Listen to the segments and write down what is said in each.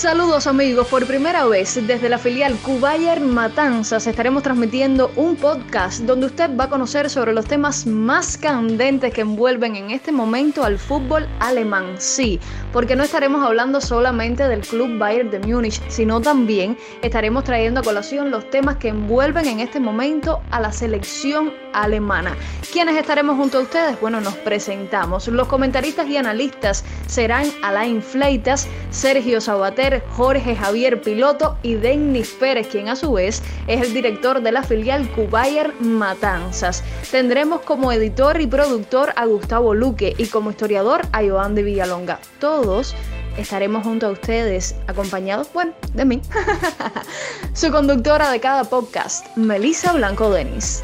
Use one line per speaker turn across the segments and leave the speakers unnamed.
Saludos amigos, por primera vez desde la filial Cubayer Matanzas estaremos transmitiendo un podcast donde usted va a conocer sobre los temas más candentes que envuelven en este momento al fútbol alemán. Sí, porque no estaremos hablando solamente del club Bayern de Múnich, sino también estaremos trayendo a colación los temas que envuelven en este momento a la selección alemana. ¿Quiénes estaremos junto a ustedes? Bueno, nos presentamos. Los comentaristas y analistas serán Alain Fleitas, Sergio Sabater, Jorge Javier Piloto y Denis Pérez, quien a su vez es el director de la filial Cubayer Matanzas. Tendremos como editor y productor a Gustavo Luque y como historiador a Joan de Villalonga. Todos estaremos junto a ustedes, acompañados, bueno, de mí, su conductora de cada podcast, Melissa Blanco Denis.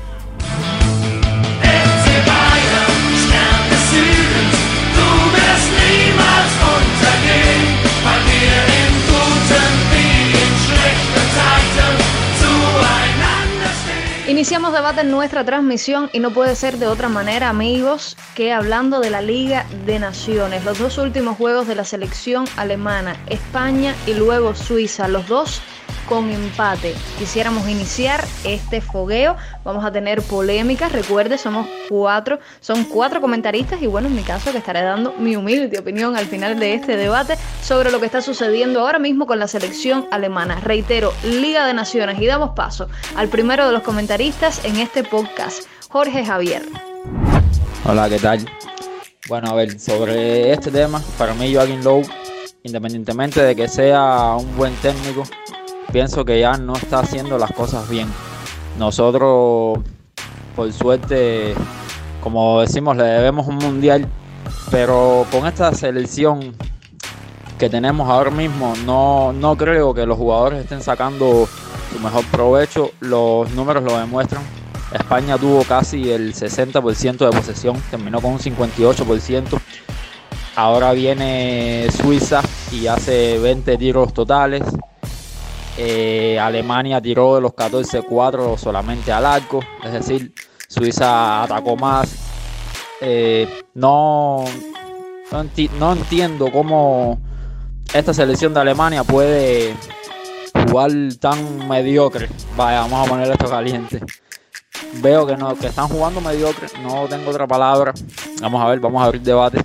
Iniciamos debate en nuestra transmisión y no puede ser de otra manera, amigos, que hablando de la Liga de Naciones. Los dos últimos juegos de la selección alemana, España y luego Suiza, los dos con empate. Quisiéramos iniciar este fogueo. Vamos a tener polémicas. Recuerde, somos cuatro, son cuatro comentaristas y bueno, en mi caso que estaré dando mi humilde opinión al final de este debate sobre lo que está sucediendo ahora mismo con la selección alemana. Reitero, Liga de Naciones y damos paso al primero de los comentaristas en este podcast, Jorge Javier.
Hola, ¿qué tal? Bueno, a ver, sobre este tema, para mí Joaquín Lowe, independientemente de que sea un buen técnico, pienso que ya no está haciendo las cosas bien. Nosotros, por suerte, como decimos, le debemos un mundial, pero con esta selección que tenemos ahora mismo, no, no creo que los jugadores estén sacando su mejor provecho. Los números lo demuestran. España tuvo casi el 60% de posesión, terminó con un 58%. Ahora viene Suiza y hace 20 tiros totales. Eh, Alemania tiró de los 14-4 solamente al arco, es decir, Suiza atacó más. Eh, no, no, entiendo cómo esta selección de Alemania puede jugar tan mediocre. Vaya, vamos a poner esto caliente. Veo que, no, que están jugando mediocre, no tengo otra palabra. Vamos a ver, vamos a abrir debate.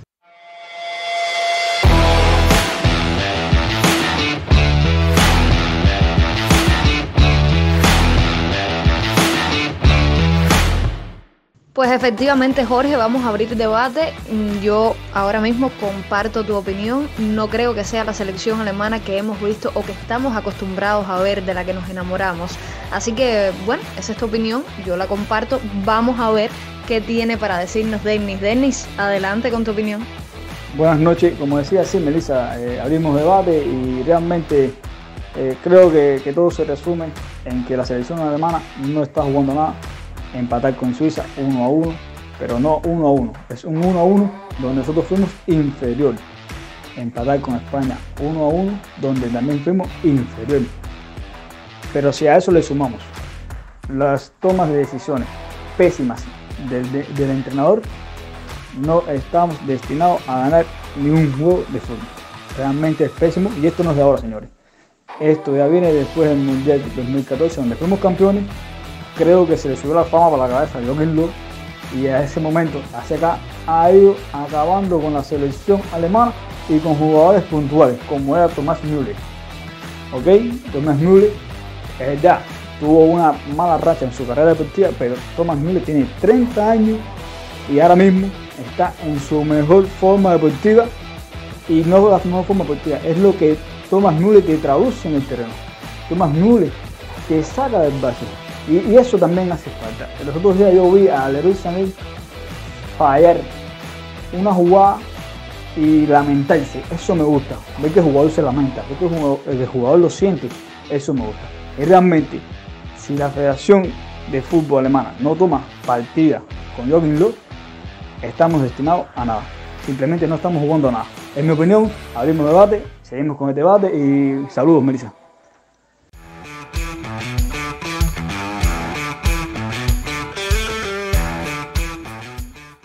Pues efectivamente, Jorge, vamos a abrir debate. Yo ahora mismo comparto tu opinión. No creo que sea la selección alemana que hemos visto o que estamos acostumbrados a ver, de la que nos enamoramos. Así que, bueno, esa es tu opinión. Yo la comparto. Vamos a ver qué tiene para decirnos Denis. Denis, adelante con tu opinión.
Buenas noches. Como decía, sí, Melissa, eh, abrimos debate y realmente eh, creo que todo se resume en que la selección alemana no está jugando nada empatar con Suiza 1 a 1, pero no 1 a 1, es un 1 a 1 donde nosotros fuimos inferior. Empatar con España 1 a 1, donde también fuimos inferior. Pero si a eso le sumamos las tomas de decisiones pésimas del, del entrenador, no estamos destinados a ganar ni un juego de fútbol. Realmente es pésimo y esto no es de ahora, señores. Esto ya viene después del Mundial 2014, donde fuimos campeones creo que se le subió la fama para la cabeza a Jochen Löw y a ese momento, acá, ha ido acabando con la selección alemana y con jugadores puntuales, como era Tomás Müller. ¿Ok? Tomás Müller, es verdad, tuvo una mala racha en su carrera deportiva, pero Tomás Müller tiene 30 años y ahora mismo está en su mejor forma deportiva y no la mejor forma deportiva, es lo que Tomás Müller te traduce en el terreno. Tomás Müller te saca del base y, eso también hace falta. Los otros días yo vi a Leroy Sané fallar una jugada y lamentarse. Eso me gusta. Ver que el jugador se lamenta, ver que el jugador, lo siente. Eso me gusta. Y realmente, si la Federación de Fútbol Alemana no toma partida con Joachim Löw, estamos destinados a nada. Simplemente no estamos jugando a nada. En mi opinión, abrimos debate, seguimos con el debate y saludos, Melissa.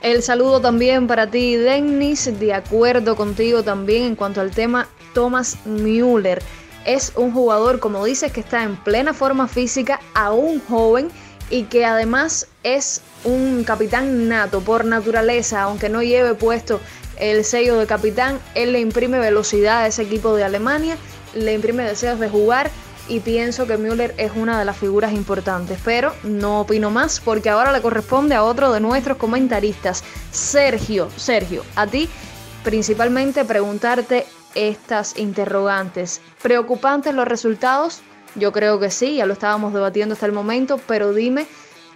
El saludo también para ti, Denis, de acuerdo contigo también en cuanto al tema Thomas Müller. Es un jugador, como dices, que está en plena forma física, aún joven y que además es un capitán nato por naturaleza, aunque no lleve puesto el sello de capitán, él le imprime velocidad a ese equipo de Alemania, le imprime deseos de jugar y pienso que Müller es una de las figuras importantes, pero no opino más porque ahora le corresponde a otro de nuestros comentaristas, Sergio. Sergio, a ti principalmente preguntarte estas interrogantes. ¿Preocupantes los resultados? Yo creo que sí, ya lo estábamos debatiendo hasta el momento, pero dime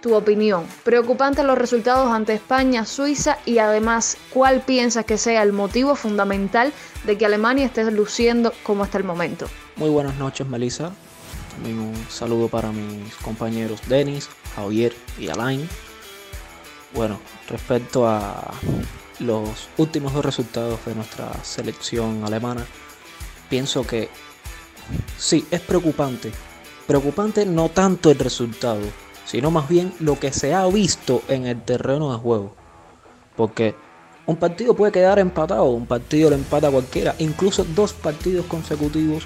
tu opinión. ¿Preocupantes los resultados ante España, Suiza y además cuál piensas que sea el motivo fundamental de que Alemania esté luciendo como hasta el momento?
Muy buenas noches, Melissa. También un saludo para mis compañeros Denis, Javier y Alain. Bueno, respecto a los últimos dos resultados de nuestra selección alemana, pienso que sí, es preocupante. Preocupante no tanto el resultado, sino más bien lo que se ha visto en el terreno de juego. Porque un partido puede quedar empatado, un partido lo empata cualquiera, incluso dos partidos consecutivos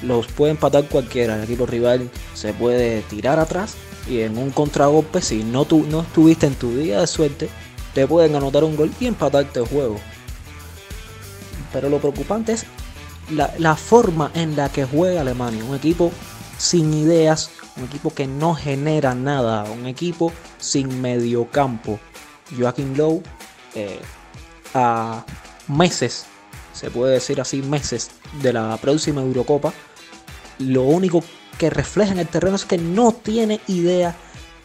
los puede empatar cualquiera. El equipo rival se puede tirar atrás y en un contragolpe, si no, tu, no estuviste en tu día de suerte, te pueden anotar un gol y empatarte el juego. Pero lo preocupante es la, la, forma en la que juega Alemania. Un equipo sin ideas, un equipo que no genera nada, un equipo sin mediocampo. Joaquín Lowe eh, a meses, se puede decir así, meses de la próxima Eurocopa, lo único que refleja en el terreno es que no tiene idea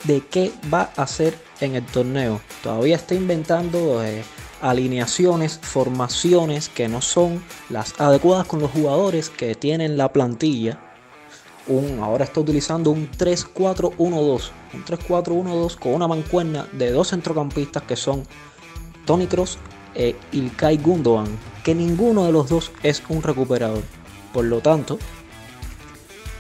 de qué va a hacer en el torneo. Todavía está inventando eh, alineaciones, formaciones que no son las adecuadas con los jugadores que tienen la plantilla. Un, ahora está utilizando un 3-4-1-2. Un 3-4-1-2 con una mancuerna de dos centrocampistas que son Tony Cross e Ilkay Gundogan. Que ninguno de los dos es un recuperador. Por lo tanto,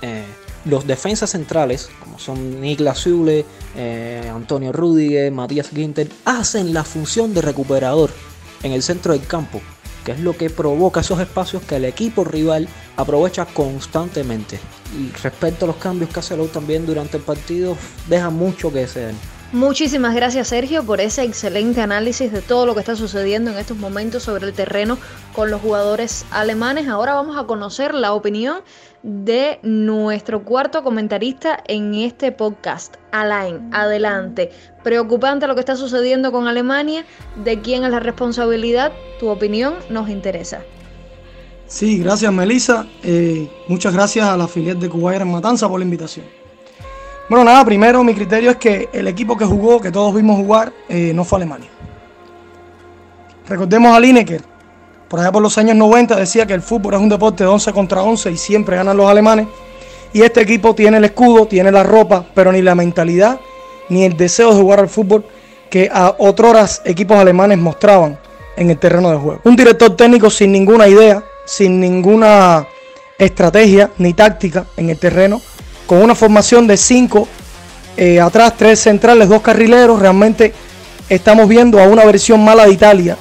eh, los defensas centrales, como son Niklas Zule, eh, Antonio Rudiger, Matías Ginter, hacen la función de recuperador en el centro del campo, que es lo que provoca esos espacios que el equipo rival aprovecha constantemente. Y respecto a los cambios que hace Lowe también durante el partido, deja mucho que desear.
Muchísimas gracias Sergio por ese excelente análisis de todo lo que está sucediendo en estos momentos sobre el terreno con los jugadores alemanes. Ahora vamos a conocer la opinión de nuestro cuarto comentarista en este podcast. Alain, adelante. Preocupante lo que está sucediendo con Alemania. ¿De quién es la responsabilidad? Tu opinión nos interesa.
Sí, gracias Melissa. Eh, muchas gracias a la filial de Cuba en Matanza por la invitación. Bueno, nada, primero mi criterio es que el equipo que jugó, que todos vimos jugar, eh, no fue Alemania. Recordemos a Lineker, por allá por los años 90 decía que el fútbol es un deporte de 11 contra 11 y siempre ganan los alemanes. Y este equipo tiene el escudo, tiene la ropa, pero ni la mentalidad ni el deseo de jugar al fútbol que a otros equipos alemanes mostraban en el terreno de juego. Un director técnico sin ninguna idea, sin ninguna estrategia ni táctica en el terreno, con una formación de cinco eh, atrás, tres centrales, dos carrileros. Realmente estamos viendo a una versión mala de Italia,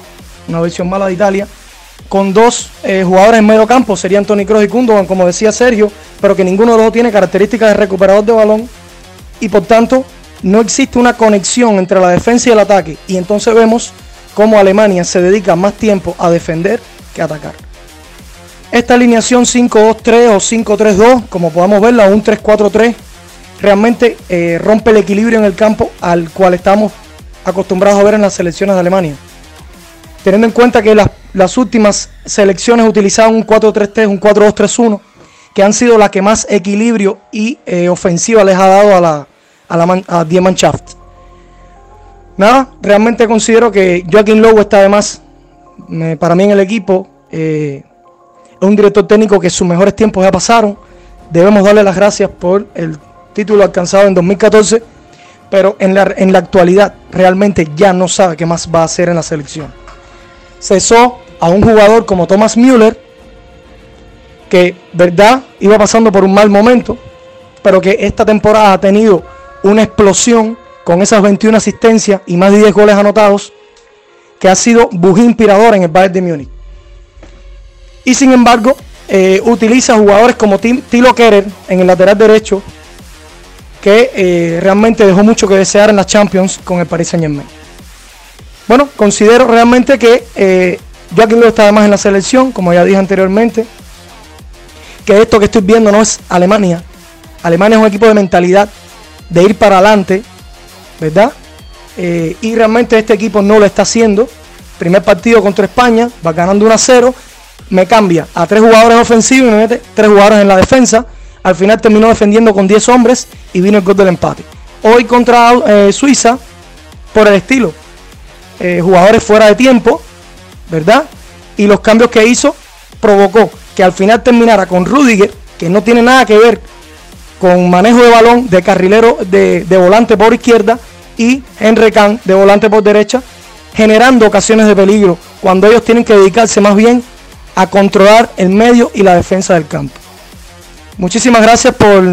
una versión mala de Italia, con dos eh, jugadores en medio campo, serían Tony Kroos y Kundogan, como decía Sergio, pero que ninguno de los dos tiene características de recuperador de balón y por tanto no existe una conexión entre la defensa y el ataque. Y entonces vemos cómo Alemania se dedica más tiempo a defender que a atacar. Esta alineación 5-2-3 o 5-3-2, como podamos verla, un 3-4-3, realmente eh, rompe el equilibrio en el campo al cual estamos acostumbrados a ver en las selecciones de Alemania. Teniendo en cuenta que las, últimas selecciones utilizaban un 4-3-3, un 4-2-3-1, que han sido las que más equilibrio y eh, ofensiva les ha dado a la, a la Mannschaft. Nada, realmente considero que Joaquín Lowe está además, para mí en el equipo, eh, es un director técnico que sus mejores tiempos ya pasaron. Debemos darle las gracias por el título alcanzado en 2014, pero en la, en la actualidad realmente ya no sabe qué más va a hacer en la selección. Cesó a un jugador como Thomas Müller, que verdad iba pasando por un mal momento, pero que esta temporada ha tenido una explosión con esas 21 asistencias y más de 10 goles anotados, que ha sido bujía inspirador en el Bayern de Múnich. Y sin embargo, eh, utiliza jugadores como Tilo Kerer en el lateral derecho, que eh, realmente dejó mucho que desear en la Champions con el Paris Saint Germain. Bueno, considero realmente que eh, Joaquín Lowe está además en la selección, como ya dije anteriormente, que esto que estoy viendo no es Alemania. Alemania es un equipo de mentalidad, de ir para adelante, ¿verdad? Eh, y realmente este equipo no lo está haciendo. Primer partido contra España, va ganando 1 a 0, me cambia a tres jugadores ofensivos y me mete tres jugadores en la defensa. Al final terminó defendiendo con 10 hombres y vino el gol del empate. Hoy contra eh, Suiza, por el estilo, eh, jugadores fuera de tiempo, ¿verdad? Y los cambios que hizo provocó que al final terminara con Rudiger, que no tiene nada que ver con manejo de balón de carrilero de, volante por izquierda y Henry Kahn de volante por derecha, generando ocasiones de peligro cuando ellos tienen que dedicarse más bien a controlar el medio y la defensa del campo. Muchísimas gracias por,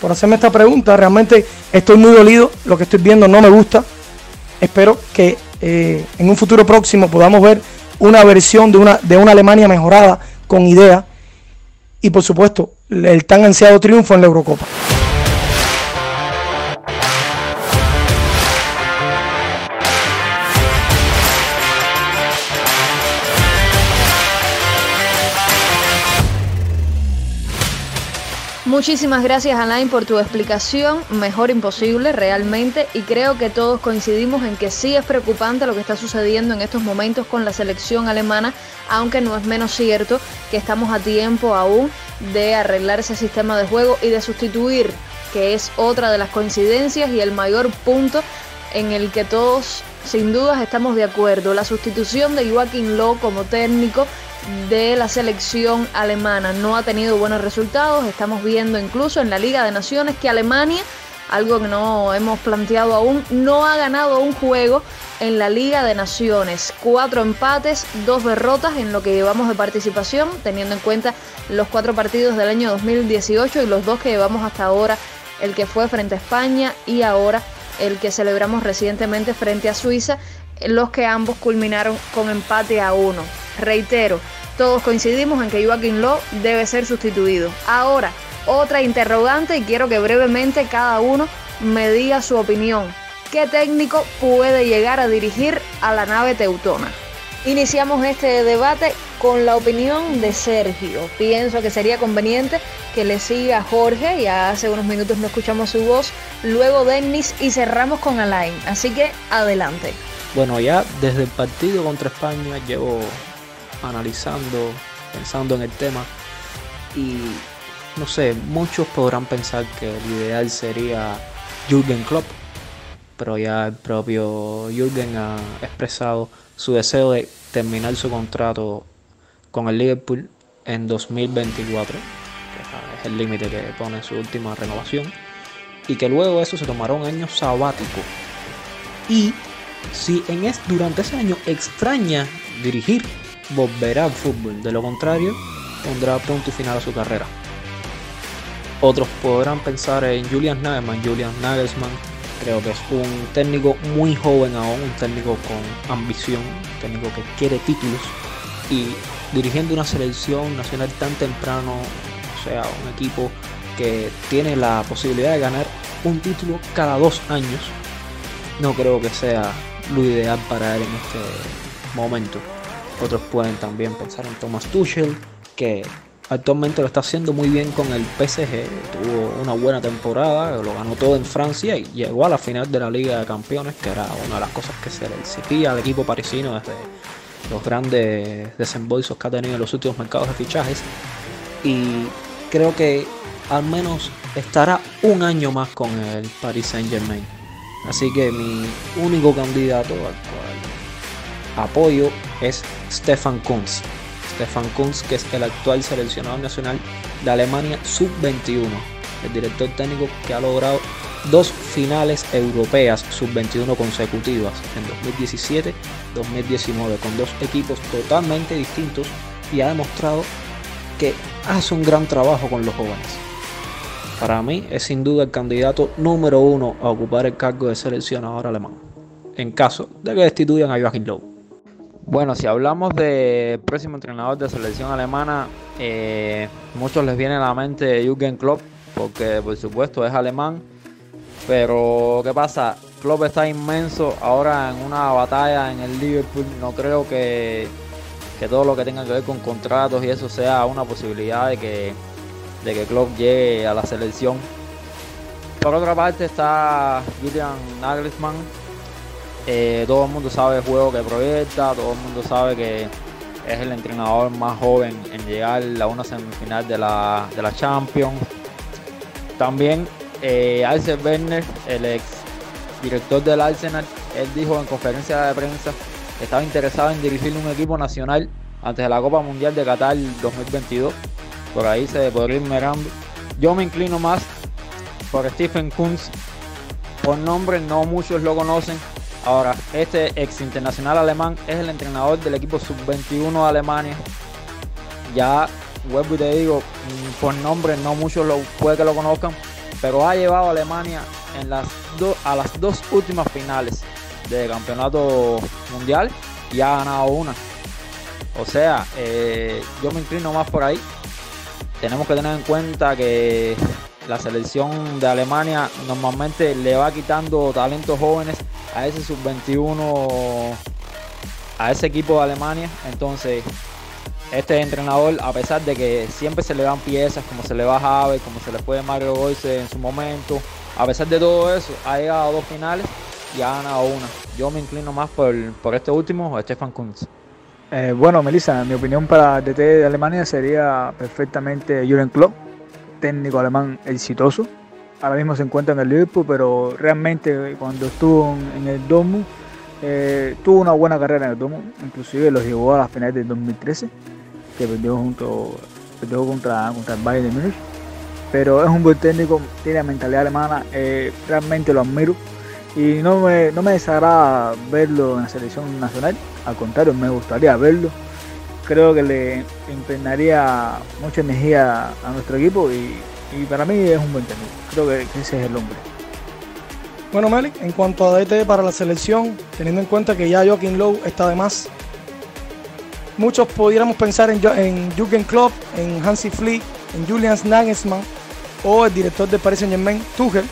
por hacerme esta pregunta. Realmente estoy muy dolido. Lo que estoy viendo no me gusta. Espero que eh, en un futuro próximo podamos ver una versión de una, de una Alemania mejorada con idea y por supuesto el tan ansiado triunfo en la Eurocopa.
Muchísimas gracias Alain por tu explicación, mejor imposible realmente, y creo que todos coincidimos en que sí es preocupante lo que está sucediendo en estos momentos con la selección alemana, aunque no es menos cierto que estamos a tiempo aún de arreglar ese sistema de juego y de sustituir, que es otra de las coincidencias y el mayor punto en el que todos sin dudas estamos de acuerdo. La sustitución de Joaquín Lowe como técnico de la selección alemana. No ha tenido buenos resultados. Estamos viendo incluso en la Liga de Naciones que Alemania, algo que no hemos planteado aún, no ha ganado un juego en la Liga de Naciones. Cuatro empates, dos derrotas en lo que llevamos de participación, teniendo en cuenta los cuatro partidos del año 2018 y los dos que llevamos hasta ahora, el que fue frente a España y ahora el que celebramos recientemente frente a Suiza, los que ambos culminaron con empate a uno. Reitero, todos coincidimos en que Joaquín Lowe debe ser sustituido. Ahora, otra interrogante y quiero que brevemente cada uno me diga su opinión. ¿Qué técnico puede llegar a dirigir a la nave teutona? Iniciamos este debate con la opinión de Sergio. Pienso que sería conveniente que le siga Jorge, ya hace unos minutos no escuchamos su voz, luego Dennis y cerramos con Alain. Así que adelante.
Bueno, ya desde el partido contra España llevo analizando, pensando en el tema y no sé, muchos podrán pensar que el ideal sería Jürgen Klopp, pero ya el propio Jürgen ha expresado su deseo de terminar su contrato con el Liverpool en 2024, que es el límite que pone su última renovación, y que luego de eso se tomará un año sabático. Y si en es, durante ese año extraña dirigir volverá al fútbol, de lo contrario pondrá punto y final a su carrera. Otros podrán pensar en Julian Nagelsmann. Julian Nagelsmann creo que es un técnico muy joven aún, un técnico con ambición, un técnico que quiere títulos y dirigiendo una selección nacional tan temprano, o sea, un equipo que tiene la posibilidad de ganar un título cada dos años, no creo que sea lo ideal para él en este momento. Otros pueden también pensar en Thomas Tuchel, que actualmente lo está haciendo muy bien con el PSG. Tuvo una buena temporada, lo ganó todo en Francia y llegó a la final de la Liga de Campeones, que era una de las cosas que se le exigía al equipo parisino desde los grandes desembolsos que ha tenido en los últimos mercados de fichajes. Y creo que al menos estará un año más con el Paris Saint Germain. Así que mi único candidato al cual apoyo es Stefan Kunz. Stefan Kunz, que es el actual seleccionador nacional de Alemania sub-21, el director técnico que ha logrado dos finales europeas sub-21 consecutivas en 2017-2019 con dos equipos totalmente distintos y ha demostrado que hace un gran trabajo con los jóvenes. Para mí es sin duda el candidato número uno a ocupar el cargo de seleccionador alemán, en caso de que destituyan a Joachim Löw.
Bueno, si hablamos del próximo entrenador de selección alemana, eh, muchos les viene a la mente Jürgen Klopp, porque por supuesto es alemán. Pero, ¿qué pasa? Klopp está inmenso ahora en una batalla en el Liverpool. No creo que, que todo lo que tenga que ver con contratos y eso sea una posibilidad de que, de que Klopp llegue a la selección. Por otra parte está Julian Nagelsmann, eh, todo el mundo sabe el juego que proyecta, todo el mundo sabe que es el entrenador más joven en llegar a una semifinal de la, Champions. También eh, Arce Werner, el ex director del Arsenal, él dijo en conferencia de prensa que estaba interesado en dirigir un equipo nacional antes de la Copa Mundial de Qatar 2022. Por ahí se podría ir mirando. Yo me inclino más por Stephen Kunz. Por nombre no muchos lo conocen, Ahora, este ex internacional alemán es el entrenador del equipo sub-21 de Alemania. Ya, vuelvo y te digo, mm, por nombre no muchos lo, puede que lo conozcan, pero ha llevado a Alemania en las a las dos últimas finales de campeonato mundial y ha ganado una. O sea, eh, yo me inclino más por ahí. Tenemos que tener en cuenta que la selección de Alemania normalmente le va quitando talentos jóvenes a ese sub-21, a ese equipo de Alemania. Entonces, este entrenador, a pesar de que siempre se le dan piezas, como se le va a como se le fue Mario Goyce en su momento, a pesar de todo eso, ha llegado a dos finales y ha ganado una. Yo me inclino más por, por este último, Stefan Kunz.
Eh, bueno, Melissa, mi opinión para DT de Alemania sería perfectamente Jürgen Klopp, técnico alemán exitoso, ahora mismo se encuentra en el Liverpool, pero realmente cuando estuvo en, el Dortmund eh, tuvo una buena carrera en el Dortmund, inclusive los llevó a las finales del 2013, que perdió junto perdió contra, contra el Bayern de Múnich. Pero es un buen técnico, tiene mentalidad alemana, eh, realmente lo admiro y no me, no me desagrada verlo en la selección nacional, al contrario, me gustaría verlo. Creo que le impregnaría mucha energía a nuestro equipo y y para mí es un buen técnico. Creo que ese es el hombre.
Bueno, Meli, en cuanto a DT para la selección, teniendo en cuenta que ya Joaquín Lowe está de más, muchos pudiéramos pensar en, en Jürgen Klopp, en Hansi Flick, en Julian Nagelsmann o el director de Paris Saint Germain, Tuchel,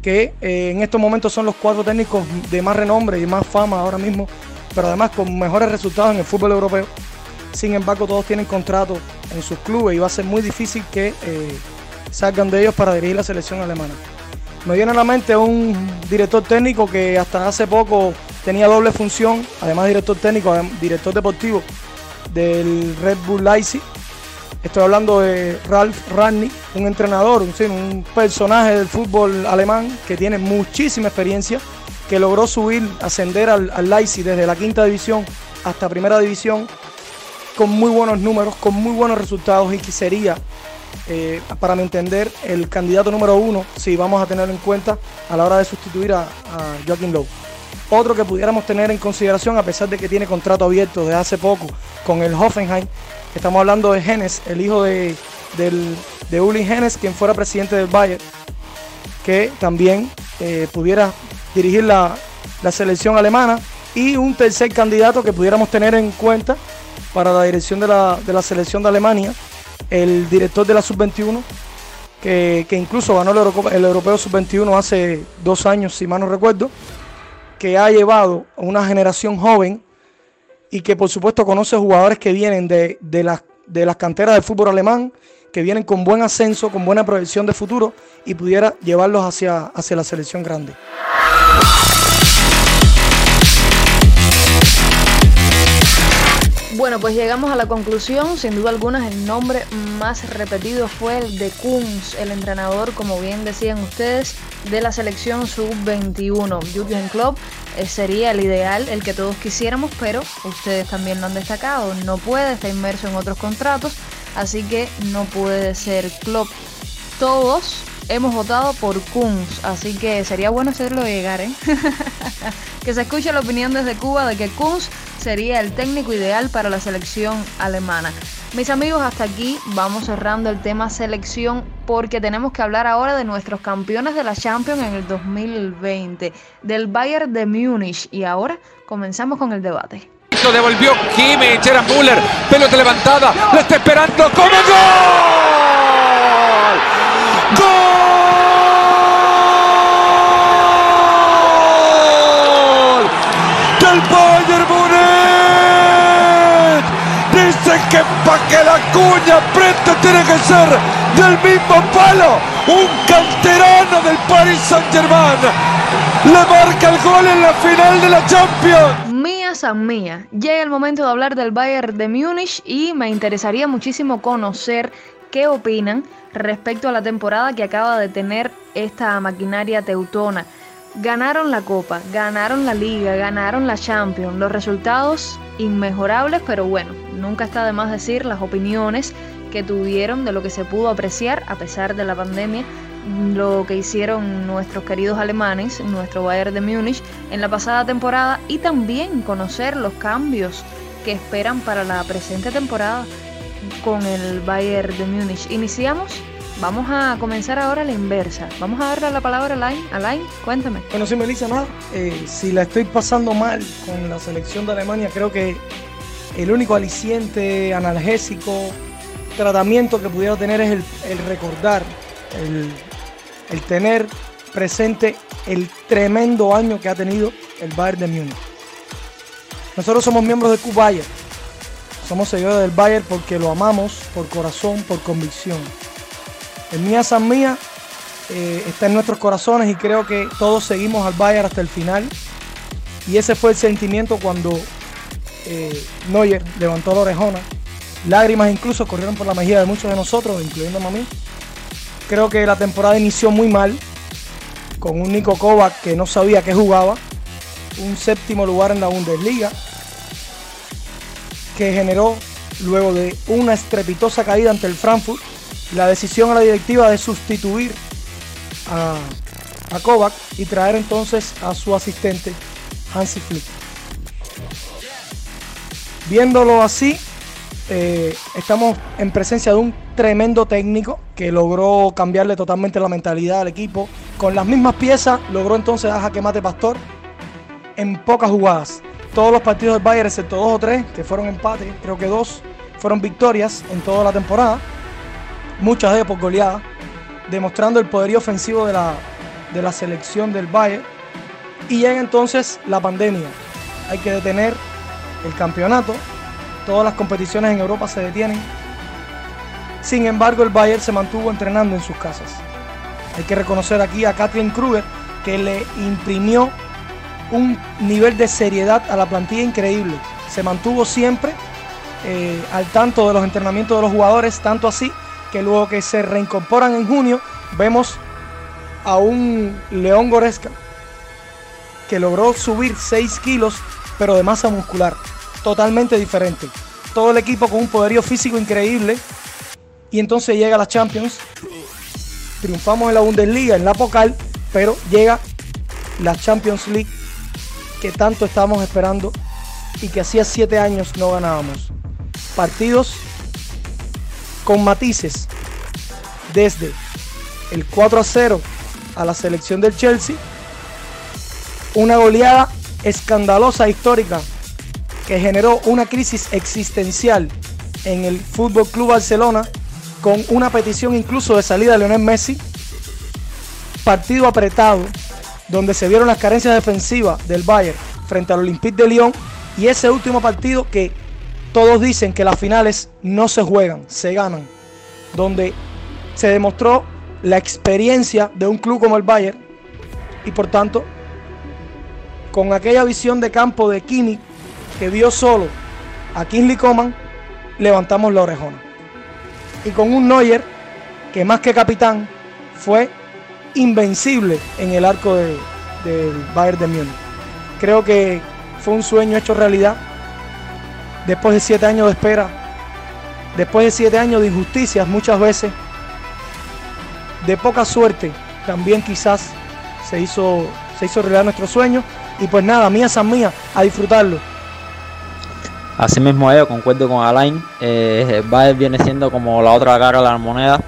que eh, en estos momentos son los cuatro técnicos de más renombre y más fama ahora mismo, pero además con mejores resultados en el fútbol europeo. Sin embargo, todos tienen contratos en sus clubes y va a ser muy difícil que eh, salgan de ellos para dirigir la selección alemana. Me viene a la mente un director técnico que hasta hace poco tenía doble función, además de director técnico, director deportivo del Red Bull Leipzig. Estoy hablando de Ralf Rangnick, un entrenador, un, un personaje del fútbol alemán que tiene muchísima experiencia, que logró subir, ascender al, al Leipzig desde la quinta división hasta primera división con muy buenos números, con muy buenos resultados y que sería eh, para mi entender, el candidato número uno, si vamos a tenerlo en cuenta a la hora de sustituir a, Joaquín Lowe. Otro que pudiéramos tener en consideración, a pesar de que tiene contrato abierto desde hace poco con el Hoffenheim, estamos hablando de Genes, el hijo de, de Uli Genes, quien fuera presidente del Bayern, que también eh, pudiera dirigir la, selección alemana. Y un tercer candidato que pudiéramos tener en cuenta para la dirección de la, de la selección de Alemania, el director de la Sub-21, que, incluso ganó el, Europeo Sub-21 hace dos años, si mal no recuerdo, que ha llevado a una generación joven y que por supuesto conoce jugadores que vienen de, las, de las canteras del fútbol alemán, que vienen con buen ascenso, con buena proyección de futuro y pudiera llevarlos hacia, hacia la selección grande.
Bueno, pues llegamos a la conclusión. Sin duda alguna, el nombre más repetido fue el de Kunz, el entrenador, como bien decían ustedes, de la selección sub-21. Jürgen Klopp eh, sería el ideal, el que todos quisiéramos, pero ustedes también lo han destacado. No puede, está inmerso en otros contratos, así que no puede ser Klopp. Todos hemos votado por Kunz, así que sería bueno hacerlo llegar, ¿eh? que se escuche la opinión desde Cuba de que Kunz sería el técnico ideal para la selección alemana. Mis amigos, hasta aquí vamos cerrando el tema selección porque tenemos que hablar ahora de nuestros campeones de la Champions en el 2020, del Bayern de Múnich. Y ahora comenzamos con el debate.
Devolvió Kimmich. Era Müller. Pelota levantada. Lo está esperando. ¡Como gol! ¡Gol! Del Bayern Múnich. Dicen que para que la cuña frente tiene que ser del mismo palo. Un canterano del Paris Saint Germain. Le marca el gol en la final de la Champions.
San Mía, llega el momento de hablar del Bayern de Múnich y me interesaría muchísimo conocer qué opinan respecto a la temporada que acaba de tener esta maquinaria teutona. Ganaron la Copa, ganaron la Liga, ganaron la Champions. Los resultados inmejorables, pero bueno, nunca está de más decir las opiniones que tuvieron de lo que se pudo apreciar a pesar de la pandemia lo que hicieron nuestros queridos alemanes, nuestro Bayern de Múnich, en la pasada temporada y también conocer los cambios que esperan para la presente temporada con el Bayern de Múnich. Iniciamos, vamos a comenzar ahora la inversa. Vamos a darle la palabra a Alain. Alain, cuéntame.
Bueno, sí, Melissa, nada. Eh, si la estoy pasando mal con la selección de Alemania, creo que el único aliciente, analgésico, tratamiento que pudiera tener es el, recordar, el tener presente el tremendo año que ha tenido el Bayern de Múnich. Nosotros somos miembros de Q-Bayern. Somos seguidores del Bayern porque lo amamos por corazón, por convicción. El Mía San Mía está en nuestros corazones y creo que todos seguimos al Bayern hasta el final. Y ese fue el sentimiento cuando eh, Neuer levantó la orejona. Lágrimas incluso corrieron por la mejilla de muchos de nosotros, incluyéndome a mí. Creo que la temporada inició muy mal, con un Nico Kovac que no sabía que jugaba, un séptimo lugar en la Bundesliga, que generó, luego de una estrepitosa caída ante el Frankfurt, la decisión a la directiva de sustituir a, a Kovac y traer entonces a su asistente Hansi Flick. Viéndolo así, eh, estamos en presencia de un tremendo técnico que logró cambiarle totalmente la mentalidad al equipo. Con las mismas piezas logró entonces a Jaque Pastor en pocas jugadas. Todos los partidos del Bayern, excepto dos o tres, que fueron empates, creo que dos fueron victorias en toda la temporada, muchas de ellas por goleada, demostrando el poderío ofensivo de la, de la selección del Bayern. Y llega entonces la pandemia. Hay que detener el campeonato, todas las competiciones en Europa se detienen. Sin embargo, el Bayern se mantuvo entrenando en sus casas. Hay que reconocer aquí a Katrin Kruger que le imprimió un nivel de seriedad a la plantilla increíble. Se mantuvo siempre eh, al tanto de los entrenamientos de los jugadores, tanto así que luego que se reincorporan en junio, vemos a un León Goresca que logró subir 6 kilos, pero de masa muscular totalmente diferente. Todo el equipo con un poderío físico increíble. Y entonces llega la Champions. Triunfamos en la Bundesliga, en la Pokal, pero llega la Champions League que tanto estamos esperando y que hacía siete años no ganábamos. Partidos con matices desde el 4 a 0 a la selección del Chelsea, una goleada escandalosa histórica que generó una crisis existencial en el Fútbol Club Barcelona con una petición incluso de salida de Lionel Messi. Partido apretado donde se vieron las carencias defensivas del Bayern frente al Olympique de Lyon y ese último partido que todos dicen que las finales no se juegan, se ganan, donde se demostró la experiencia de un club como el Bayern y por tanto con aquella visión de campo de Kimi que vio solo a Kingsley Coman, levantamos la orejona. Y con un Neuer que más que capitán fue invencible en el arco del de Bayern de Múnich. Creo que fue un sueño hecho realidad. Después de siete años de espera, después de siete años de injusticias muchas veces, de poca suerte, también quizás se hizo, se hizo realidad nuestro sueño. Y pues nada, mía san mía, a disfrutarlo.
Así mismo yo concuerdo con Alain. Eh, Bayern viene siendo como la otra cara de la moneda.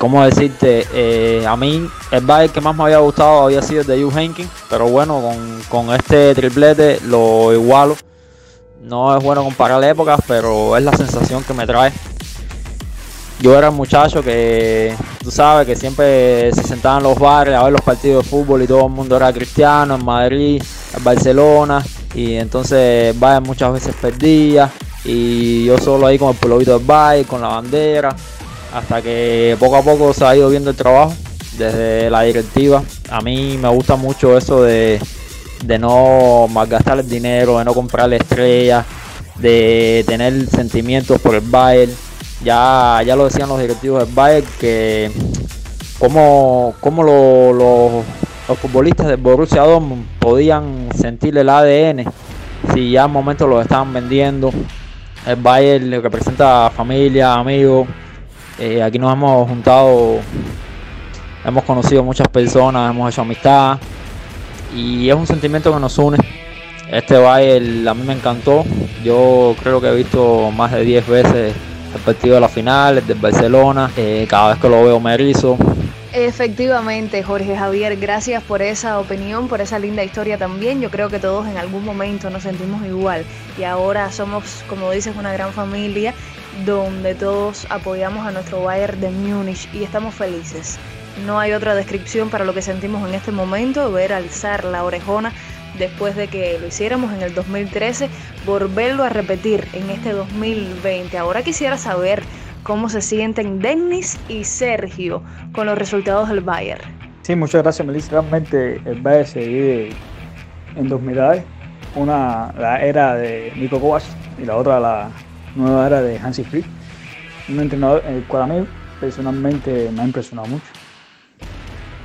¿Cómo decirte? Eh, a mí el Bayern que más me había gustado había sido el de Hugh Henkin, pero bueno, con, con este triplete lo igualo. No es bueno comparar épocas, pero es la sensación que me trae. Yo era un muchacho que, tú sabes, que siempre se sentaba en los bares a ver los partidos de fútbol y todo el mundo era cristiano, en Madrid, en Barcelona, y entonces Bayern muchas veces perdía, y yo solo ahí con el pulovito del Bayern, con la bandera, hasta que poco a poco se ha ido viendo el trabajo desde la directiva. A mí me gusta mucho eso de, de no malgastar el dinero, de no comprarle estrellas, de tener sentimientos por el Bayern ya, ya lo decían los directivos del Bayern que como, como los futbolistas del Borussia Dortmund podían sentir el ADN si ya en momento lo estaban vendiendo. El Bayern representa familia, amigos. Eh, aquí nos hemos juntado, hemos conocido muchas personas, hemos hecho amistad y es un sentimiento que nos une. Este Bayern a mí me encantó. Yo creo que he visto más de 10 veces el partido de la final, el Barcelona, eh, cada vez que lo veo me erizo.
Efectivamente, Jorge Javier, gracias por esa opinión, por esa linda historia también. Yo creo que todos en algún momento nos sentimos igual y ahora somos, como dices, una gran familia donde todos apoyamos a nuestro Bayern de Múnich y estamos felices. No hay otra descripción para lo que sentimos en este momento, ver alzar la orejona después de que lo hiciéramos en el 2013, volverlo a repetir en este 2020. Ahora quisiera saber cómo se sienten Dennis y Sergio con los resultados del Bayern.
Sí, muchas gracias, Melissa. Realmente el Bayern se en dos mitades. Una, la era de Nico Kovac y la otra, la nueva era de Hansi Flick. Un entrenador el cual a mí personalmente me ha impresionado mucho.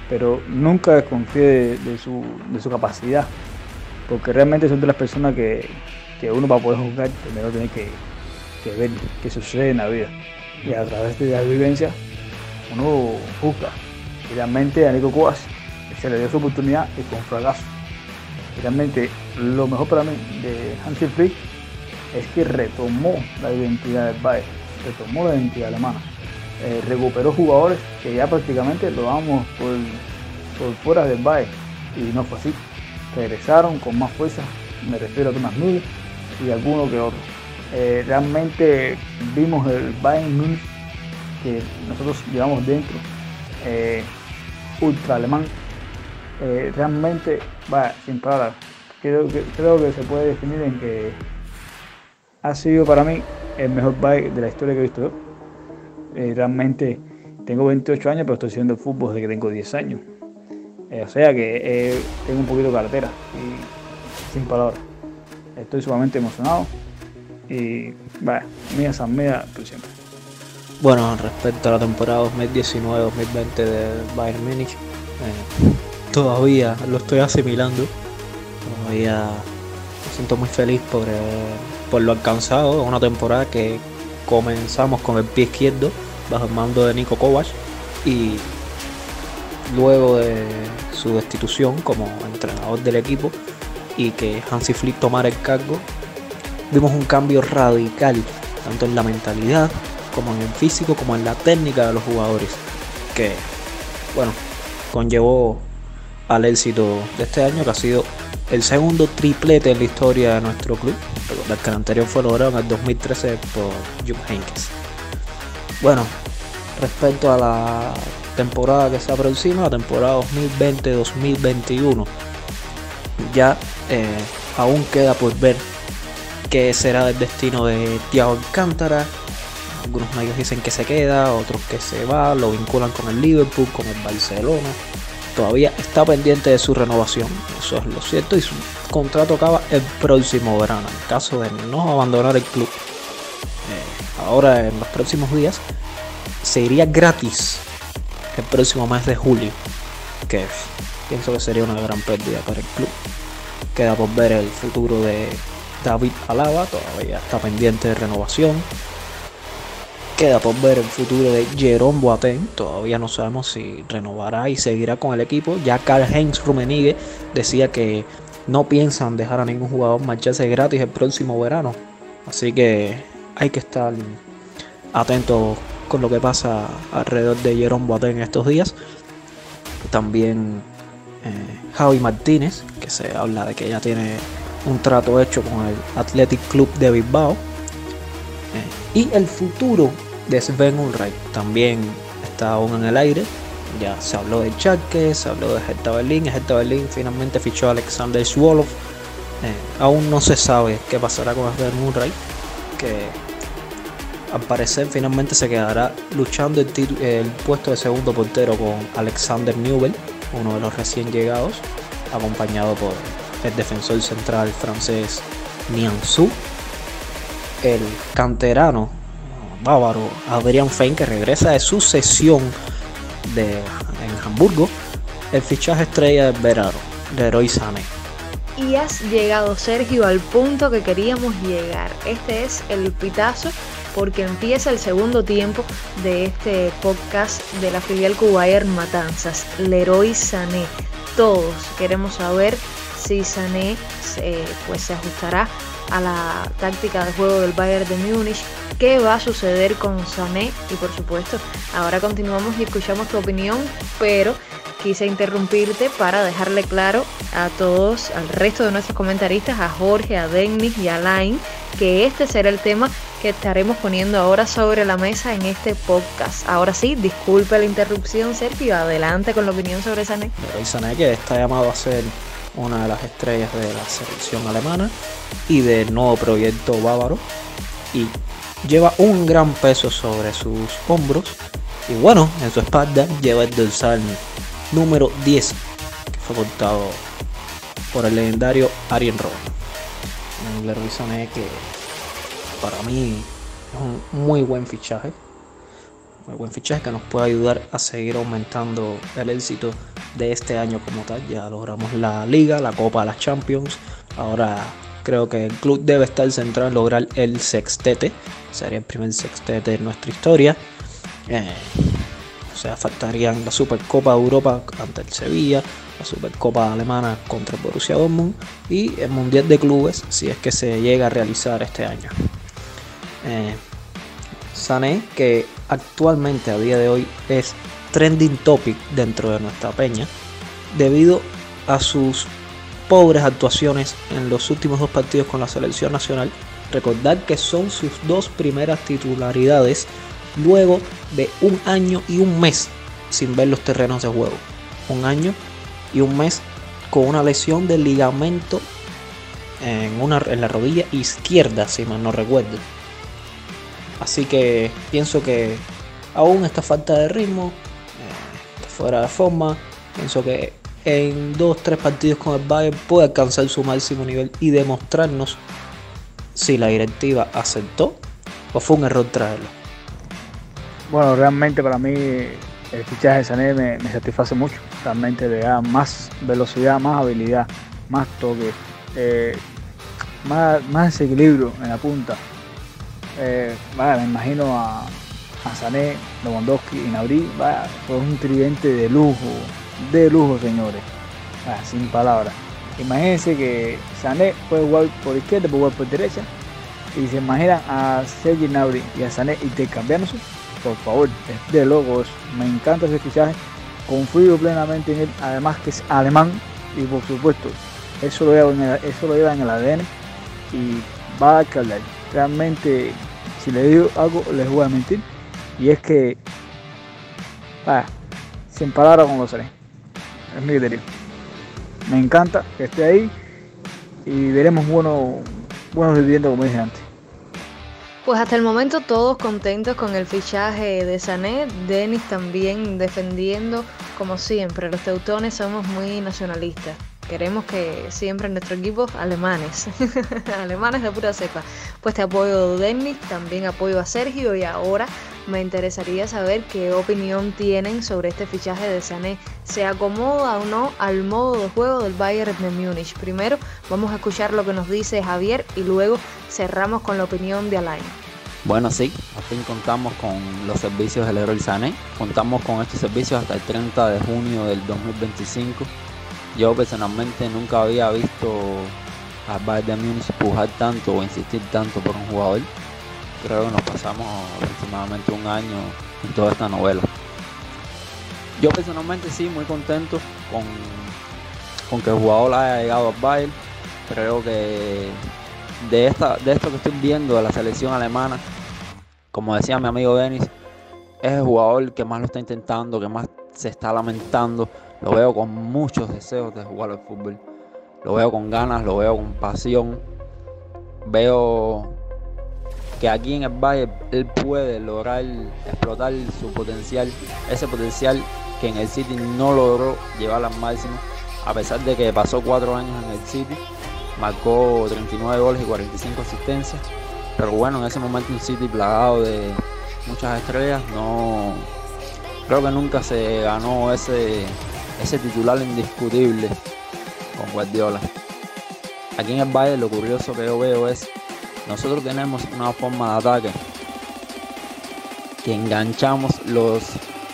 Pero nunca desconfié de, su, de su capacidad porque realmente son de las personas que, que uno para poder jugar primero tiene que, que, ver qué sucede en la vida. Y a través de la vivencia uno juzga. Y realmente a Nico Cuas se le dio su oportunidad y fue fracaso. Realmente lo mejor para mí de Hansi Flick es que retomó la identidad del Bayern, retomó la identidad alemana. Eh, recuperó jugadores que ya prácticamente lo dábamos por, por fuera del Bayern y no fue así regresaron con más fuerza, me refiero a Thomas Müller y alguno que otro. Eh, realmente vimos el Bayern Munich que nosotros llevamos dentro, eh, ultra alemán, realmente, va, sin palabras, creo que, creo que se puede definir en que ha sido para mí el mejor Bayern de la historia que he visto yo. realmente tengo 28 años, pero estoy haciendo fútbol desde que tengo 10 años. Eh, o sea que eh, tengo un poquito de cartera y sin palabras. Estoy sumamente emocionado y vaya, mía San Mía por siempre.
Bueno, respecto a la temporada 2019-2020 de Bayern Múnich, eh, todavía lo estoy asimilando. Todavía me siento muy feliz por, por lo alcanzado. Una temporada que comenzamos con el pie izquierdo bajo el mando de Nico Kovac y luego de su destitución como entrenador del equipo y que Hansi Flick tomara el cargo, vimos un cambio radical, tanto en la mentalidad como en el físico, como en la técnica de los jugadores, que, bueno, conllevó al éxito de este año, que ha sido el segundo triplete en la historia de nuestro club. El que anterior fue logrado en el 2013 por Jupp Heynckes. Bueno, respecto a la temporada que se aproxima, la temporada 2020-2021. Ya eh, aún queda por ver qué será el destino de Thiago Alcántara. Algunos medios dicen que se queda, otros que se va, lo vinculan con el Liverpool, con el Barcelona. Todavía está pendiente de su renovación, eso es lo cierto, y su contrato acaba el próximo verano, en caso de no abandonar el club. Eh, ahora en los próximos días se iría gratis el próximo mes de julio, que pienso que sería una gran pérdida para el club. Queda por ver el futuro de David Alaba, todavía está pendiente de renovación. Queda por ver el futuro de Jerome Boateng, todavía no sabemos si renovará y seguirá con el equipo. Ya Karl Heinz Rummenigge decía que no piensan dejar a ningún jugador marcharse gratis el próximo verano. Así que hay que estar atentos con lo que pasa alrededor de Jerome Boateng en estos días. También eh, Javi Martínez, que se habla de que ya tiene un trato hecho con el Athletic Club de Bilbao. Eh, y el futuro de Sven Ulreich también está aún en el aire. Ya se habló de Chaque, se habló de Hertha Berlín. Hertha Berlín finalmente fichó a Alexander Swolov. Eh, aún no se sabe qué pasará con Sven Ulreich, que al parecer finalmente se quedará luchando el, el puesto de segundo portero con Alexander Newell, uno de los recién llegados, acompañado por el defensor central francés Nianzou, el canterano bávaro Adrian Fein que regresa de su sesión de, en Hamburgo, el fichaje estrella del verano, Leroy Sané.
Y has llegado, Sergio, al punto que queríamos llegar. Este es el pitazo porque empieza el segundo tiempo de este podcast de la filial Cubayer Matanzas, Leroy Sané. Todos queremos saber si Sané pues se ajustará a la táctica de juego del Bayern de Múnich, qué va a suceder con Sané y por supuesto ahora continuamos y escuchamos tu opinión, pero quise interrumpirte para dejarle claro a todos, al resto de nuestros comentaristas, a Jorge, a Dennis y a Line, que este será el tema que estaremos poniendo ahora sobre la mesa en este podcast. Ahora sí, disculpe la interrupción, Sergio, adelante con la opinión sobre Sané.
Sané que está llamado a ser una de las estrellas de la selección alemana y del nuevo proyecto bávaro y lleva un gran peso sobre sus hombros y bueno, en su espalda lleva el dorsal número 10 que fue portado por el legendario Arjen Robben. Sané que para mí es un muy buen fichaje. Muy buen fichaje que nos puede ayudar a seguir aumentando el éxito de este año como tal. Ya logramos la liga, la Copa, las Champions. Ahora creo que el club debe estar centrado en lograr el sextete. Sería el primer sextete en nuestra historia. Eh, o sea, faltarían la Supercopa de Europa ante el Sevilla, la Supercopa Alemana contra el Borussia Dortmund y el Mundial de Clubes si es que se llega a realizar este año. Eh, Sané, que actualmente a día de hoy es trending topic dentro de nuestra peña, debido a sus pobres actuaciones en los últimos dos partidos con la selección nacional. Recordad que son sus dos primeras titularidades luego de un año y un mes sin ver los terrenos de juego. Un año y un mes con una lesión de ligamento en, una, en la rodilla izquierda, si mal no recuerdo. Así que pienso que aún esta falta de ritmo, eh, fuera de forma, pienso que en dos, tres partidos con el Bayern puede alcanzar su máximo nivel y demostrarnos si la directiva aceptó o fue un error traerlo.
Bueno, realmente para mí el fichaje de Sané me, satisface mucho. Realmente le da más velocidad, más habilidad, más toque, eh, más, más equilibrio en la punta. Eh, me imagino a, a Sané, Lewandowski y Nabri, fue un tridente de lujo, de lujo señores, sin palabras. Imagínense que Sané puede jugar por izquierda, puede jugar por derecha, y se imaginan a Sergi Nabri y a Sané intercambiándose, por favor, de locos, me encanta ese fichaje, confío plenamente en él, además que es alemán, y por supuesto, eso lo lleva en el, eso lo lleva en el ADN, y va a callar realmente, si le digo algo, les voy a mentir. Y es que, vaya, sin palabras como lo seré. Es mi criterio. Me encanta que esté ahí y veremos buenos, buenos viviendo como dije antes.
Pues hasta el momento todos contentos con el fichaje de Sané, Denis también defendiendo como siempre, los teutones somos muy nacionalistas. Queremos que siempre nuestro equipo alemanes, alemanes de pura cepa. Pues te apoyo Denis, también apoyo a Sergio y ahora me interesaría saber qué opinión tienen sobre este fichaje de Sané. ¿Se acomoda o no al modo de juego del Bayern de Múnich? Primero vamos a escuchar lo que nos dice Javier y luego cerramos con la opinión de Alain.
Bueno, sí, al fin contamos con los servicios del Leroy Sané. Contamos con estos servicios hasta el 30 de junio del 2025 yo personalmente nunca había visto a Bayern Munich pujar tanto o insistir tanto por un jugador. Creo que nos pasamos aproximadamente un año en toda esta novela. Yo personalmente sí, muy contento con, con que el jugador haya llegado al Bayern. Creo que de, esta, de esto que estoy viendo de la selección alemana, como decía mi amigo Denis, es el jugador que más lo está intentando, que más se está lamentando. Lo veo con muchos deseos de jugar al fútbol. Lo veo con ganas, lo veo con pasión. Veo que aquí en el Bayern él puede lograr explotar su potencial, ese potencial que en el City no logró llevar al máximo, a pesar de que pasó cuatro años en el City, marcó 39 goles y 45 asistencias, pero bueno, en ese momento un City plagado de muchas estrellas, no creo que nunca se ganó ese, ese titular indiscutible con Guardiola. Aquí en el Bayern lo curioso que yo veo es nosotros tenemos una forma de ataque que enganchamos los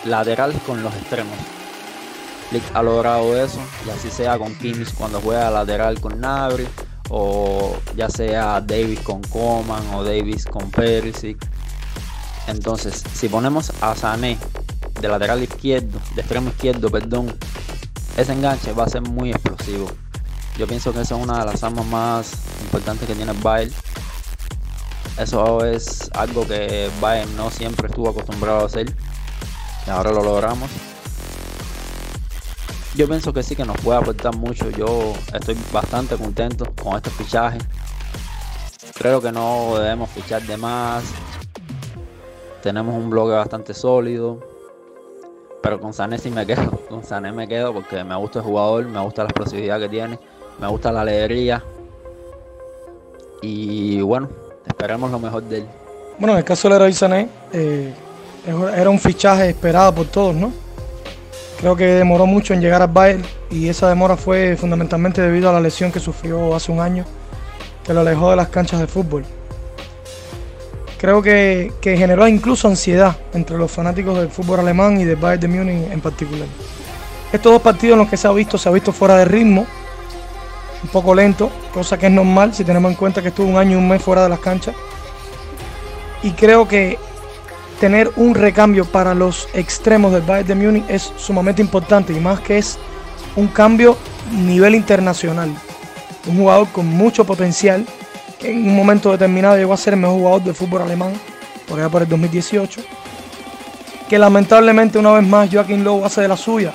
laterales con los extremos. Flick ha logrado eso, y así sea con Kimmich cuando juega lateral con Nabri, o ya sea Davis con Coman o Davis con Perisic. Entonces, si ponemos a Sané de lateral izquierdo, de extremo izquierdo, perdón, ese enganche va a ser muy explosivo. Yo pienso que esa es una de las armas más importantes que tiene el. Eso es algo que Bayern no siempre estuvo acostumbrado a hacer y ahora lo logramos. Yo pienso que sí que nos puede aportar mucho. Yo estoy bastante contento con este fichaje. Creo que no debemos fichar de más. Tenemos un bloque bastante sólido. Pero con Sané sí me quedo. Con Sané me quedo porque me gusta el jugador, me gusta la explosividad que tiene, me gusta la alegría. Y bueno, esperemos lo mejor de él.
Bueno, en el caso de Leroy Sané, eh, era un fichaje esperado por todos, ¿no? Creo que demoró mucho en llegar al Bayern y esa demora fue fundamentalmente debido a la lesión que sufrió hace un año, que lo alejó de las canchas de fútbol. Creo que, generó incluso ansiedad entre los fanáticos del fútbol alemán y del Bayern de Múnich en particular. Estos dos partidos en los que se ha visto, se ha visto fuera de ritmo, un poco lento, cosa que es normal si tenemos en cuenta que estuvo un año y un mes fuera de las canchas. Y creo que tener un recambio para los extremos del Bayern de Múnich es sumamente importante y más que es un cambio nivel internacional. Un jugador con mucho potencial en un momento determinado llegó a ser el mejor jugador del fútbol alemán por allá por el 2018. Que lamentablemente una vez más Joaquín Lowe hace de la suya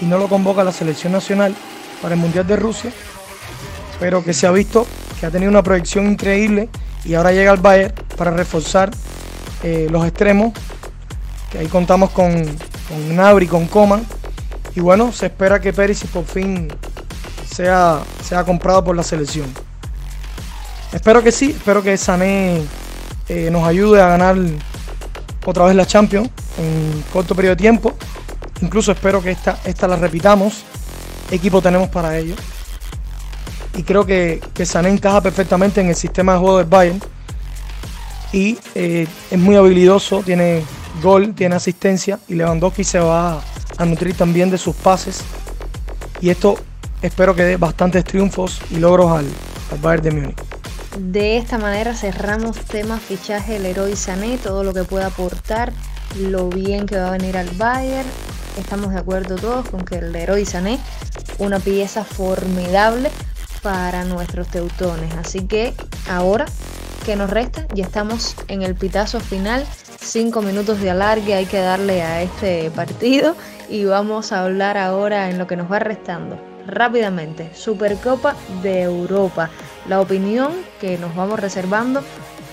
y no lo convoca a la selección nacional para el Mundial de Rusia. Pero que se ha visto que ha tenido una proyección increíble y ahora llega al Bayern para reforzar eh, los extremos, que ahí contamos con, con Nabri, con Coman. Y bueno, se espera que Perisic por fin sea, sea comprado por la selección. Espero que sí, espero que Sané eh, nos ayude a ganar otra vez la Champions en corto periodo de tiempo. Incluso espero que esta, esta la repitamos. Equipo tenemos para ello. Y creo que, que Sané encaja perfectamente en el sistema de juego del Bayern y eh, es muy habilidoso, tiene gol, tiene asistencia y Lewandowski se va a nutrir también de sus pases y esto espero que dé bastantes triunfos y logros al, al Bayern de Múnich.
De esta manera cerramos tema fichaje del héroe Sané, todo lo que pueda aportar, lo bien que va a venir al Bayern. Estamos de acuerdo todos con que el héroe Sané, una pieza formidable para nuestros teutones. Así que ahora que nos resta, ya estamos en el pitazo final, cinco minutos de alargue hay que darle a este partido y vamos a hablar ahora en lo que nos va restando. Rápidamente, Supercopa de Europa, la opinión que nos vamos reservando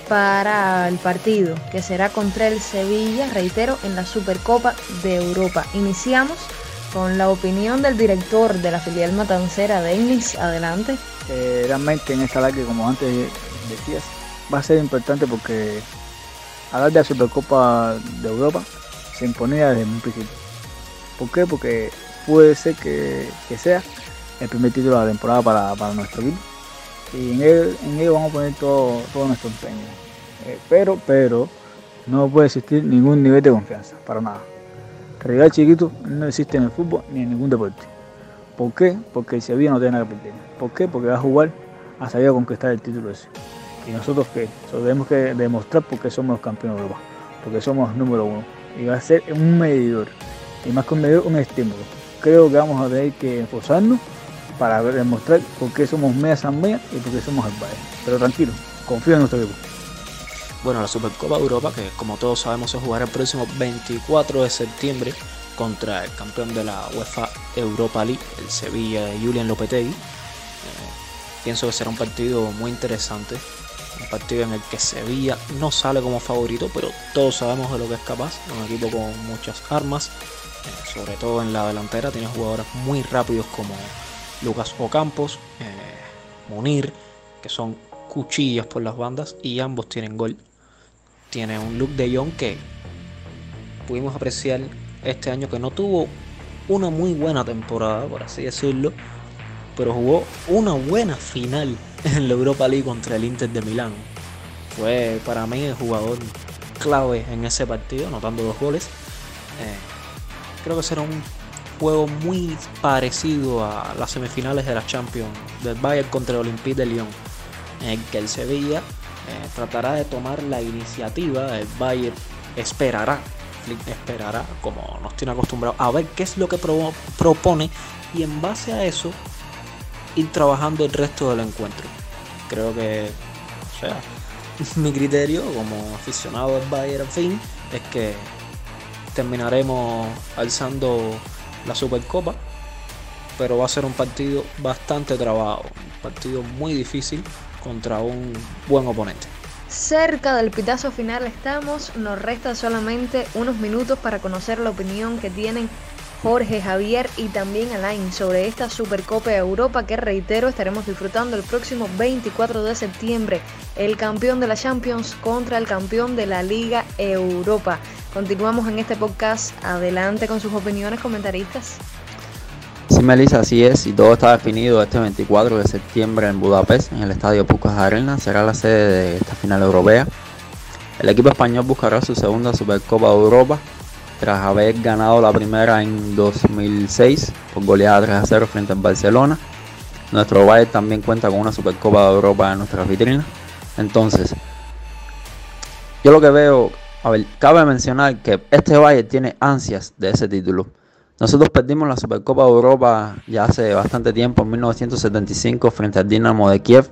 para el partido que será contra el Sevilla, reitero, en la Supercopa de Europa. Iniciamos con la opinión del director de la filial matancera, Denis. Adelante.
Eh, realmente en esta alargue, como antes decías, va a ser importante porque hablar de la Supercopa de Europa se imponía desde un principio. ¿Por qué? Porque puede ser que, sea el primer título de la temporada para, nuestro equipo. Y en él, en él vamos a poner todo, todo nuestro empeño. Eh, pero, pero, no puede existir ningún nivel de confianza, para nada. Rival chiquito no existe en el fútbol ni en ningún deporte. ¿Por qué? Porque el Sevilla no tiene nada que perder. ¿Por qué? Porque va a jugar a salir a conquistar el título ese. ¿Y nosotros qué? tenemos que demostrar porque somos los campeones de Europa, porque somos número uno. y va a ser un medidor. Y más que un medidor, un estímulo. Creo que vamos a tener que esforzarnos para demostrar por qué somos media asamblea y por qué somos el Bayern. Pero tranquilo, confío en nuestro equipo.
Bueno, la Supercopa de Europa, que como todos sabemos se jugará el próximo 24 de septiembre contra el campeón de la UEFA Europa League, el Sevilla Julian Lopetegui. Eh, pienso que será un partido muy interesante, un partido en el que Sevilla no sale como favorito, pero todos sabemos de lo que es capaz, un equipo con muchas armas, eh, sobre todo en la delantera, tiene jugadores muy rápidos como Lucas Ocampos, eh, Munir, que son cuchillas por las bandas y ambos tienen gol. Tiene un look de Young que pudimos apreciar este año que no tuvo una muy buena temporada, por así decirlo, pero jugó una buena final en la Europa League contra el Inter de Milán. Fue para mí el jugador clave en ese partido, anotando dos goles. Eh, creo que será un juego muy parecido a las semifinales de la Champions del Bayern contra el Olympique de Lyon, en que el Sevilla eh, tratará de tomar la iniciativa, el Bayern esperará, esperará, como nos tiene acostumbrado, a ver qué es lo que propone y en base a eso ir trabajando el resto del encuentro. Creo que, sea, mi criterio como aficionado del Bayern, en fin, es que terminaremos alzando la Supercopa, pero va a ser un partido bastante trabado, un partido muy difícil contra un buen oponente.
Cerca del pitazo final estamos, nos resta solamente unos minutos para conocer la opinión que tienen Jorge, Javier y también Alain sobre esta Supercopa Europa que reitero estaremos disfrutando el próximo 24 de septiembre. El campeón de la Champions contra el campeón de la Liga Europa. Continuamos en este podcast. Adelante con sus opiniones, comentaristas.
Sí, Melissa, así es, y todo está definido este 24 de septiembre en Budapest, en el estadio Pucas Arena, será la sede de esta final europea. El equipo español buscará su segunda Supercopa de Europa tras haber ganado la primera en 2006 por goleada 3 a 0 frente al Barcelona. Nuestro Bayern también cuenta con una Supercopa de Europa en nuestra vitrina. Entonces, yo lo que veo, a ver, cabe mencionar que este Bayern tiene ansias de ese título. Nosotros perdimos la Supercopa de Europa ya hace bastante tiempo, en 1975, frente al Dinamo de Kiev.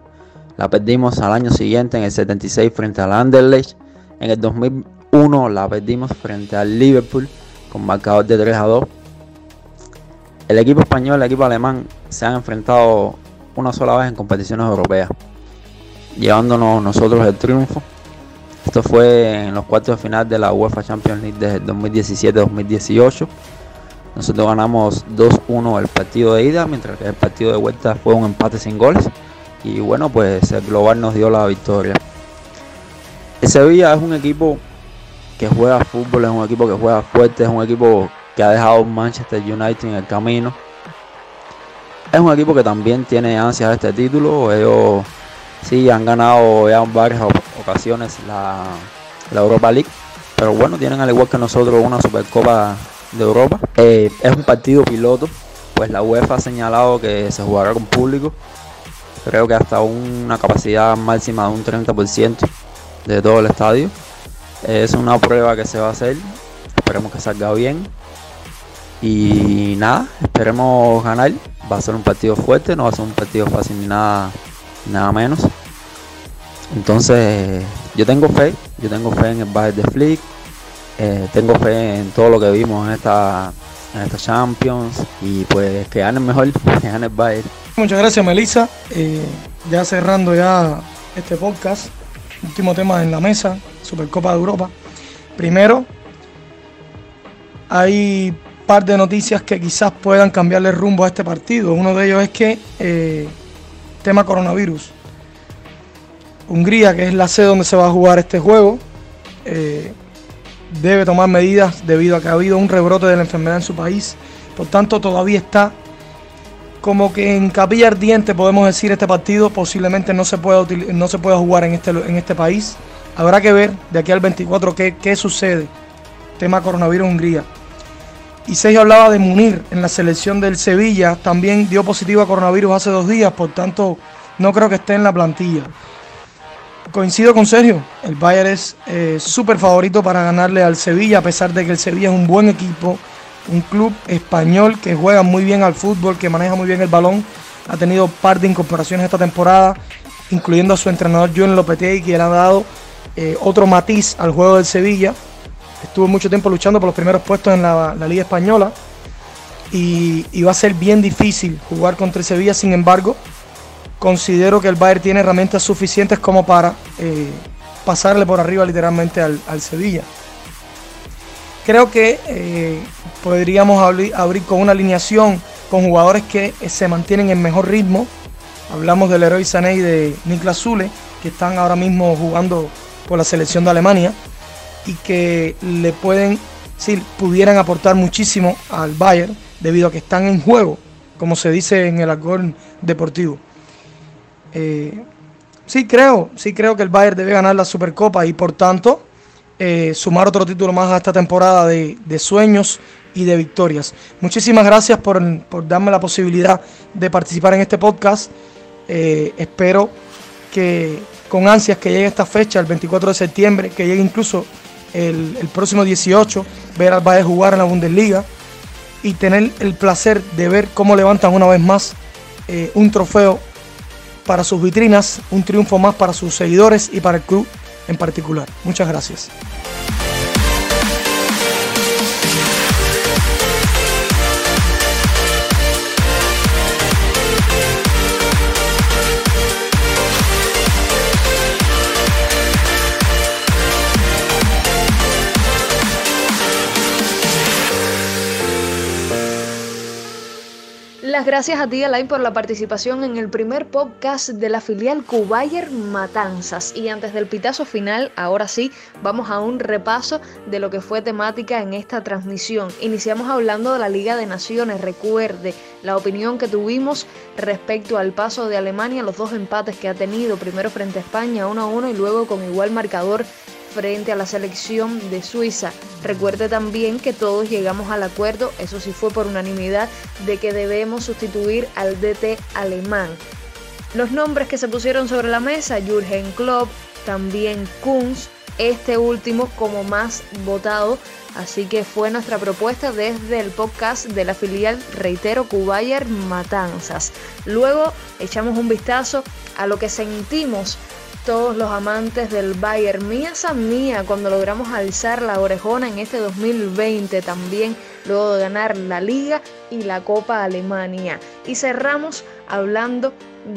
La perdimos al año siguiente, en el 76, frente al Anderlecht. En el 2000 1 la perdimos frente al Liverpool con marcador de 3 a 2. El equipo español y el equipo alemán se han enfrentado una sola vez en competiciones europeas, llevándonos nosotros el triunfo. Esto fue en los cuartos de final de la UEFA Champions League desde 2017-2018. Nosotros ganamos 2-1 el partido de ida, mientras que el partido de vuelta fue un empate sin goles. Y bueno, pues el global nos dio la victoria. El Sevilla es un equipo que juega fútbol, es un equipo que juega fuerte, es un equipo que ha dejado Manchester United en el camino. Es un equipo que también tiene ansias de este título. Ellos sí han ganado ya varias ocasiones la, Europa League. Pero bueno, tienen al igual que nosotros una Supercopa de Europa. Eh, es un partido piloto, pues la UEFA ha señalado que se jugará con público. Creo que hasta una capacidad máxima de un 30% de todo el estadio. Es una prueba que se va a hacer. Esperemos que salga bien. Y nada, esperemos ganar. Va a ser un partido fuerte, no va a ser un partido fácil ni nada, nada menos. Entonces, yo tengo fe, yo tengo fe en el Bayern de Flick, eh, tengo fe en todo lo que vimos en esta, en esta Champions y pues que ganen mejor, que gane el Bayern.
Muchas gracias Melissa, eh, ya cerrando ya este podcast, último tema en la mesa, Supercopa de Europa. Primero, hay par de noticias que quizás puedan cambiarle rumbo a este partido. Uno de ellos es que, eh, tema coronavirus, Hungría, que es la sede donde se va a jugar este juego, eh, debe tomar medidas debido a que ha habido un rebrote de la enfermedad en su país. Por tanto, todavía está como que en capilla ardiente, podemos decir, este partido posiblemente no se pueda, no se pueda jugar en este, en este país. Habrá que ver de aquí al 24 qué, qué sucede. Tema coronavirus Hungría. Y Sergio hablaba de Munir en la selección del Sevilla. También dio positivo a coronavirus hace dos días, por tanto no creo que esté en la plantilla. Coincido con Sergio, el Bayern es eh, súper favorito para ganarle al Sevilla, a pesar de que el Sevilla es un buen equipo, un club español que juega muy bien al fútbol, que maneja muy bien el balón, ha tenido par de incorporaciones esta temporada, incluyendo a su entrenador John Lopetegui, que le ha dado eh, otro matiz al juego del Sevilla. Estuvo mucho tiempo luchando por los primeros puestos en la, Liga Española y, y va a ser bien difícil jugar contra el Sevilla, sin embargo, considero que el Bayern tiene herramientas suficientes como para eh, pasarle por arriba literalmente al, Sevilla. Creo que eh, podríamos abrir, con una alineación con jugadores que eh, se mantienen en mejor ritmo. Hablamos del héroe Sané y de Niklas Zule, que están ahora mismo jugando por la selección de Alemania y que le pueden, si pudieran aportar muchísimo al Bayern debido a que están en juego, como se dice en el argot deportivo. Eh, sí creo, sí creo que el Bayern debe ganar la Supercopa y por tanto eh, sumar otro título más a esta temporada de, sueños y de victorias. Muchísimas gracias por, darme la posibilidad de participar en este podcast. Eh, espero que con ansias que llegue esta fecha, el 24 de septiembre, que llegue incluso el, próximo 18, ver al Bayern jugar en la Bundesliga y tener el placer de ver cómo levantan una vez más un trofeo para sus vitrinas, un triunfo más para sus seguidores y para el club en particular. Muchas gracias.
Gracias a ti, Alain, por la participación en el primer podcast de la filial Cubayer Matanzas. Y antes del pitazo final, ahora sí, vamos a un repaso de lo que fue temática en esta transmisión. Iniciamos hablando de la Liga de Naciones. Recuerde la opinión que tuvimos respecto al paso de Alemania, los dos empates que ha tenido, primero frente a España 1 a 1 y luego con igual marcador frente a la selección de Suiza. Recuerde también que todos llegamos al acuerdo, eso sí fue por unanimidad, de que debemos sustituir al DT alemán. Los nombres que se pusieron sobre la mesa, Jürgen Klopp, también Kunz, este último como más votado, así que fue nuestra propuesta desde el podcast de la filial, reitero, Cubayer Matanzas. Luego echamos un vistazo a lo que sentimos todos los amantes del Bayern. Mía san mía cuando logramos alzar la orejona en este 2020 también, luego de ganar la Liga y la Copa Alemania. Y cerramos hablando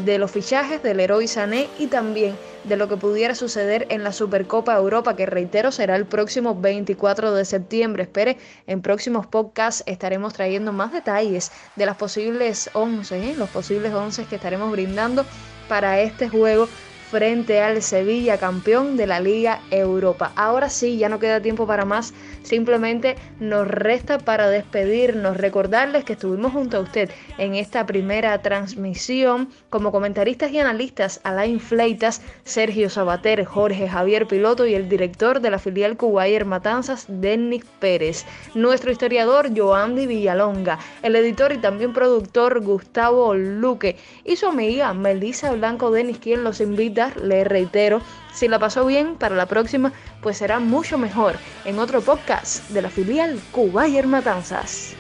de los fichajes del héroe Sané y también de lo que pudiera suceder en la Supercopa Europa, que reitero será el próximo 24 de septiembre. Espere, en próximos podcasts estaremos trayendo más detalles de las posibles 11, ¿eh? los posibles 11 que estaremos brindando para este juego frente al Sevilla, campeón de la Liga Europa. Ahora sí, ya no queda tiempo para más, simplemente nos resta para despedirnos, recordarles que estuvimos junto a usted en esta primera transmisión como comentaristas y analistas Alain Fleitas, Sergio Sabater, Jorge Javier Piloto y el director de la filial Cubayer Matanzas, Denis Pérez, nuestro historiador Joandy Villalonga, el editor y también productor Gustavo Luque. Y su amiga Melissa Blanco Denis, quien los invita le reitero, si la pasó bien, para la próxima pues será mucho mejor en otro podcast de la filial Cubayer Matanzas.